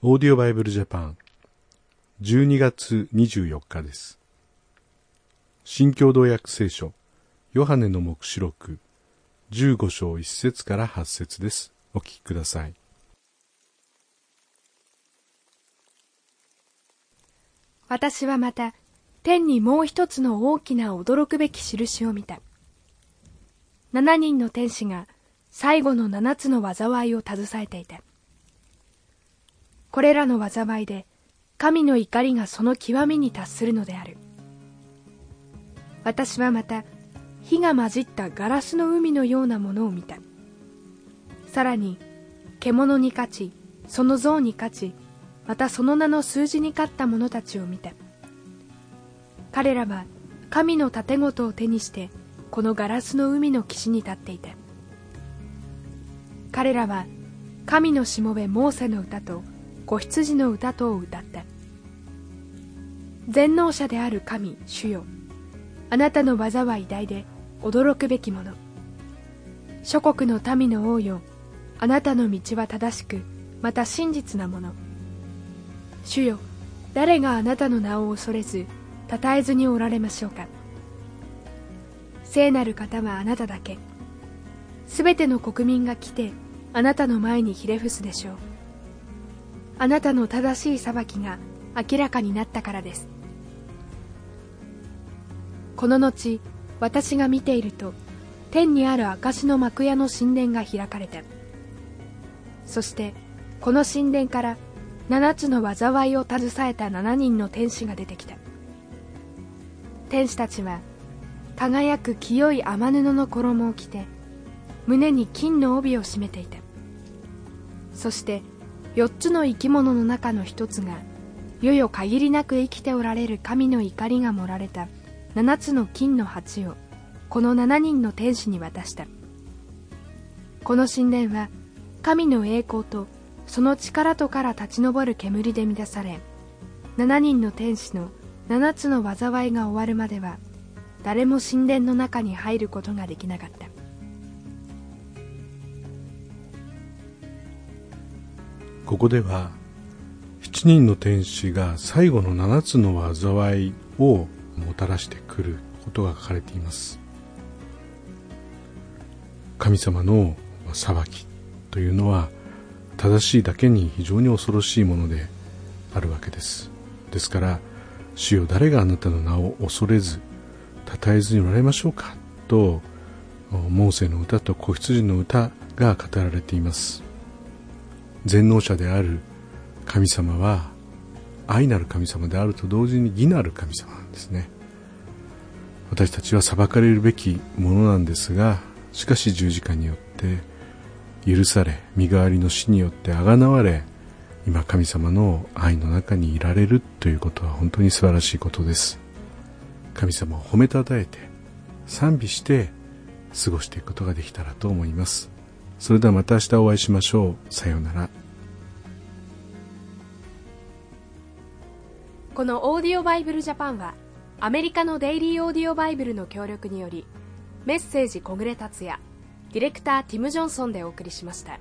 オーディオバイブルジャパン12月24日です。新共同訳聖書ヨハネの目視録15章1節から8節です。お聞きください。私はまた天にもう一つの大きな驚くべき印を見た七人の天使が最後の七つの災いを携えていたこれらの災いで神の怒りがその極みに達するのである。私はまた火が混じったガラスの海のようなものを見た。さらに獣に勝ちその像に勝ちまたその名の数字に勝った者たちを見た。彼らは神の盾事を手にしてこのガラスの海の岸に立っていた。彼らは神のしもべモーセの歌と子羊の歌とを歌った。全能者である神主よ。あなたの技は偉大で驚くべきもの。諸国の民の王よ。あなたの道は正しくまた真実なもの。主よ誰があなたの名を恐れず称えずにおられましょうか。聖なる方はあなただけ。すべての国民が来てあなたの前にひれ伏すでしょう。あなたの正しい裁きが明らかになったからです。この後私が見ていると天にある証の幕屋の神殿が開かれたそしてこの神殿から七つの災いを携えた七人の天使が出てきた天使たちは輝く清い雨布の衣を着て胸に金の帯を締めていたそして四つの生き物の中の一つが世々限りなく生きておられる神の怒りが盛られた七つの金の鉢をこの七人の天使に渡した。この神殿は神の栄光とその力とから立ち上る煙で満たされ七人の天使の七つの災いが終わるまでは誰も神殿の中に入ることができなかった。ここでは7人の天使が最後の7つの災いをもたらしてくることが書かれています。神様の裁きというのは正しいだけに非常に恐ろしいものであるわけです。ですから主よ誰があなたの名を恐れず称えずにおられましょうかとモーセの歌と子羊の歌が語られています。全能者である神様は愛なる神様であると同時に義なる神様なんですね。私たちは裁かれるべきものなんですがしかし十字架によって許され身代わりの死によってあがなわれ今神様の愛の中にいられるということは本当に素晴らしいことです。神様を褒めたたえて賛美して過ごしていくことができたらと思います。それではまた明日お会いしましょう。さようなら。このオーディオバイブルジャパンはアメリカのデイリーオーディオバイブルの協力によりメッセージ小暮達也ディレクターティム・ジョンソンでお送りしました。